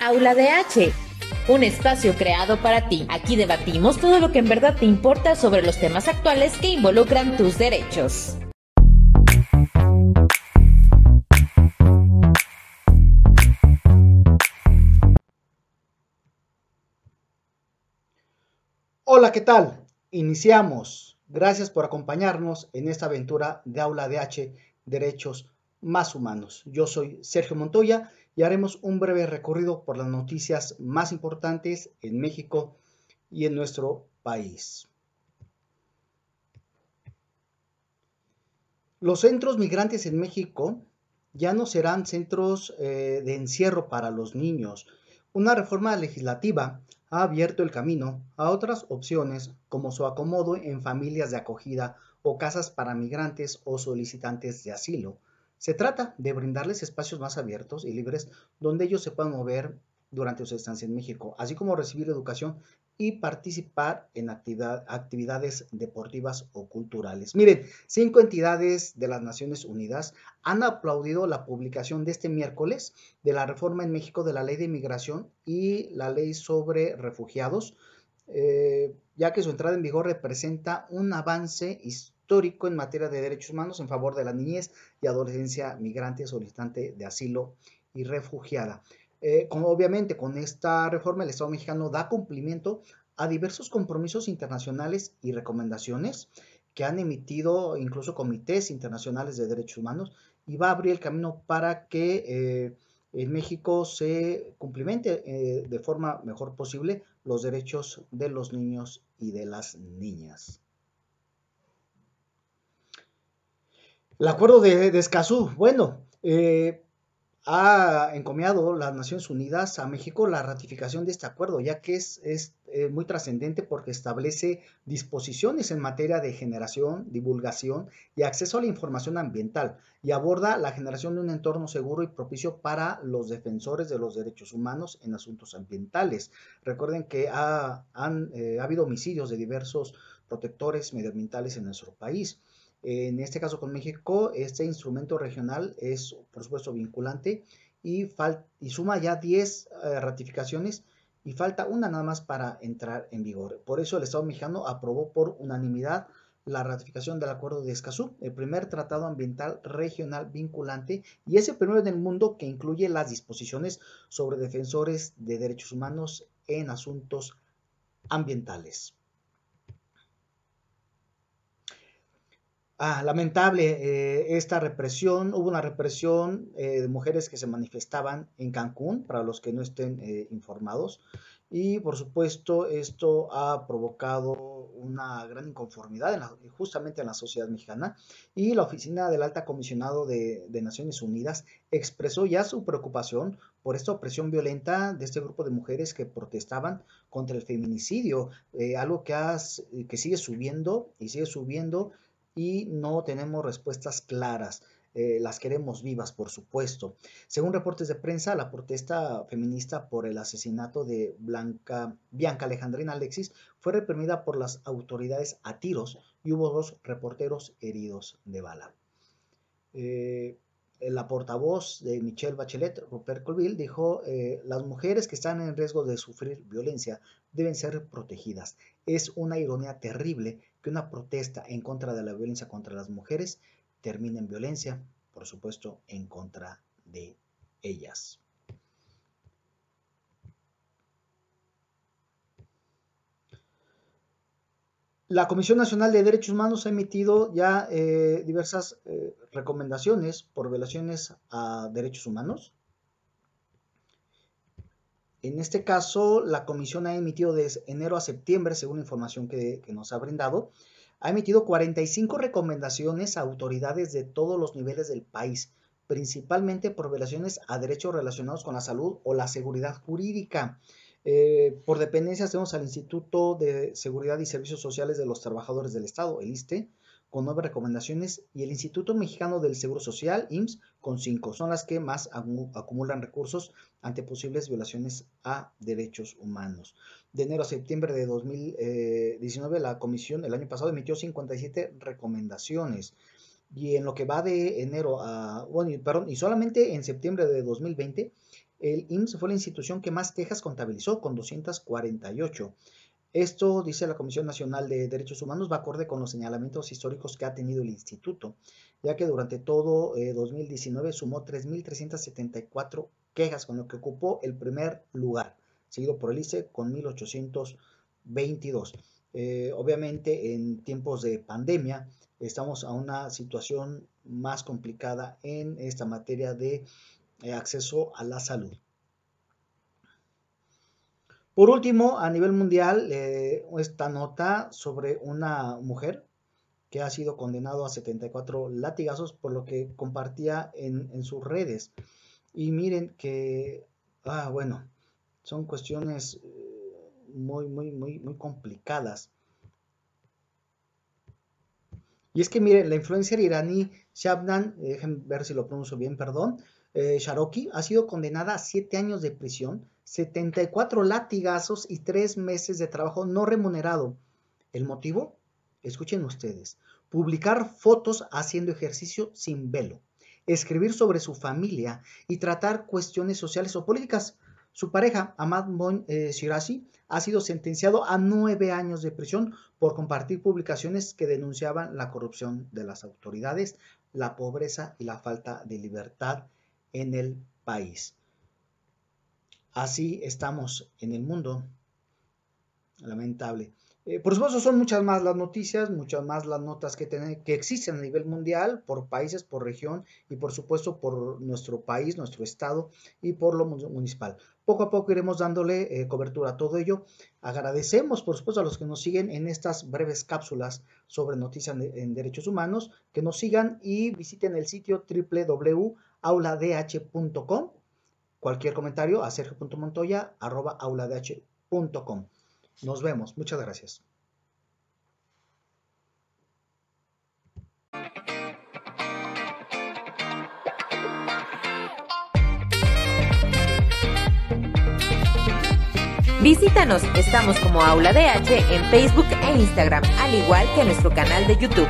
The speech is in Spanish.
Aula de H, un espacio creado para ti. Aquí debatimos todo lo que en verdad te importa sobre los temas actuales que involucran tus derechos. Hola, ¿qué tal? Iniciamos. Gracias por acompañarnos en esta aventura de Aula de H, Derechos Más Humanos. Yo soy Sergio Montoya y haremos un breve recorrido por las noticias más importantes en México y en nuestro país. Los centros migrantes en México ya no serán centros eh, de encierro para los niños. Una reforma legislativa ha abierto el camino a otras opciones como su acomodo en familias de acogida o casas para migrantes o solicitantes de asilo. Se trata de brindarles espacios más abiertos y libres donde ellos se puedan mover durante su estancia en México, así como recibir educación y participar en actividades deportivas o culturales. Miren, cinco entidades de las Naciones Unidas han aplaudido la publicación de este miércoles de la reforma en México de la ley de inmigración y la ley sobre refugiados, eh, ya que su entrada en vigor representa un avance histórico histórico en materia de derechos humanos en favor de la niñez y adolescencia migrante, solicitante de asilo y refugiada. Eh, obviamente con esta reforma el Estado mexicano da cumplimiento a diversos compromisos internacionales y recomendaciones que han emitido incluso comités internacionales de derechos humanos y va a abrir el camino para que eh, en México se cumplimente eh, de forma mejor posible los derechos de los niños y de las niñas. El acuerdo de, Escazú, bueno, eh, ha encomiado las Naciones Unidas a México la ratificación de este acuerdo, ya que es, eh, muy trascendente porque establece disposiciones en materia de generación, divulgación y acceso a la información ambiental y aborda la generación de un entorno seguro y propicio para los defensores de los derechos humanos en asuntos ambientales. Recuerden que ha, han, eh, ha habido homicidios de diversos protectores medioambientales en nuestro país. En este caso con México, este instrumento regional es, por supuesto, vinculante y, y suma ya 10 eh, ratificaciones y falta una nada más para entrar en vigor. Por eso el Estado mexicano aprobó por unanimidad la ratificación del Acuerdo de Escazú, el primer tratado ambiental regional vinculante y es el primero en el mundo que incluye las disposiciones sobre defensores de derechos humanos en asuntos ambientales. Ah, lamentable eh, esta represión. Hubo una represión eh, de mujeres que se manifestaban en Cancún, para los que no estén eh, informados. Y por supuesto, esto ha provocado una gran inconformidad justamente en la sociedad mexicana. Y la oficina del Alta Comisionado de, Naciones Unidas expresó ya su preocupación por esta opresión violenta de este grupo de mujeres que protestaban contra el feminicidio, algo que, que sigue subiendo y sigue subiendo y no tenemos respuestas claras. Eh, las queremos vivas, por supuesto. Según reportes de prensa, la protesta feminista por el asesinato de Blanca, Bianca Alejandrina Alexis fue reprimida por las autoridades a tiros y hubo dos reporteros heridos de bala. Eh, la portavoz de Michelle Bachelet, Rupert Colville, dijo, eh, las mujeres que están en riesgo de sufrir violencia deben ser protegidas. Es una ironía terrible una protesta en contra de la violencia contra las mujeres termine en violencia, por supuesto, en contra de ellas. La Comisión Nacional de Derechos Humanos ha emitido ya eh, diversas eh, recomendaciones por violaciones a derechos humanos. En este caso, la comisión ha emitido de enero a septiembre, según la información que, que nos ha brindado, ha emitido 45 recomendaciones a autoridades de todos los niveles del país, principalmente por violaciones a derechos relacionados con la salud o la seguridad jurídica. Eh, por dependencias tenemos al Instituto de Seguridad y Servicios Sociales de los Trabajadores del Estado, el ISTE, con nueve recomendaciones, y el Instituto Mexicano del Seguro Social, IMSS, con cinco. Son las que más acumulan recursos ante posibles violaciones a derechos humanos. De enero a septiembre de 2019, eh, la comisión el año pasado emitió 57 recomendaciones. Y en lo que va de enero a, bueno, perdón, y solamente en septiembre de 2020 el IMSS fue la institución que más quejas contabilizó, con 248. Esto, dice la Comisión Nacional de Derechos Humanos, va acorde con los señalamientos históricos que ha tenido el instituto, ya que durante todo 2019 eh, sumó 3.374 quejas, con lo que ocupó el primer lugar, seguido por el ICE con 1.822. Eh, obviamente, en tiempos de pandemia, estamos a una situación más complicada en esta materia de eh, acceso a la salud. Por último, a nivel mundial, eh, esta nota sobre una mujer que ha sido condenado a 74 latigazos por lo que compartía en, sus redes. Y miren que, ah, bueno, son cuestiones eh, muy, muy, muy, muy complicadas. Y es que miren, la influencer iraní Shabnan, déjenme ver si lo pronuncio bien, perdón, eh, Sharoki ha sido condenada a 7 años de prisión 74 latigazos y 3 meses de trabajo no remunerado. ¿El motivo? Escuchen ustedes. Publicar fotos haciendo ejercicio sin velo, escribir sobre su familia y tratar cuestiones sociales o políticas. Su pareja, Ahmad Mon eh, Shirazi, ha sido sentenciado a nueve años de prisión por compartir publicaciones que denunciaban la corrupción de las autoridades, la pobreza y la falta de libertad en el país. Así estamos en el mundo. Lamentable. Eh, por supuesto, son muchas más las noticias, muchas más las notas que, que existen a nivel mundial, por países, por región y por supuesto por nuestro país, nuestro estado y por lo municipal. Poco a poco iremos dándole eh, cobertura a todo ello. Agradecemos, por supuesto, a los que nos siguen en estas breves cápsulas sobre noticias en derechos humanos, que nos sigan y visiten el sitio www.auladh.com Cualquier comentario a sergio.montoya.auladh.com. Nos vemos. Muchas gracias. Visítanos, estamos como Aula DH en Facebook e Instagram, al igual que nuestro canal de YouTube.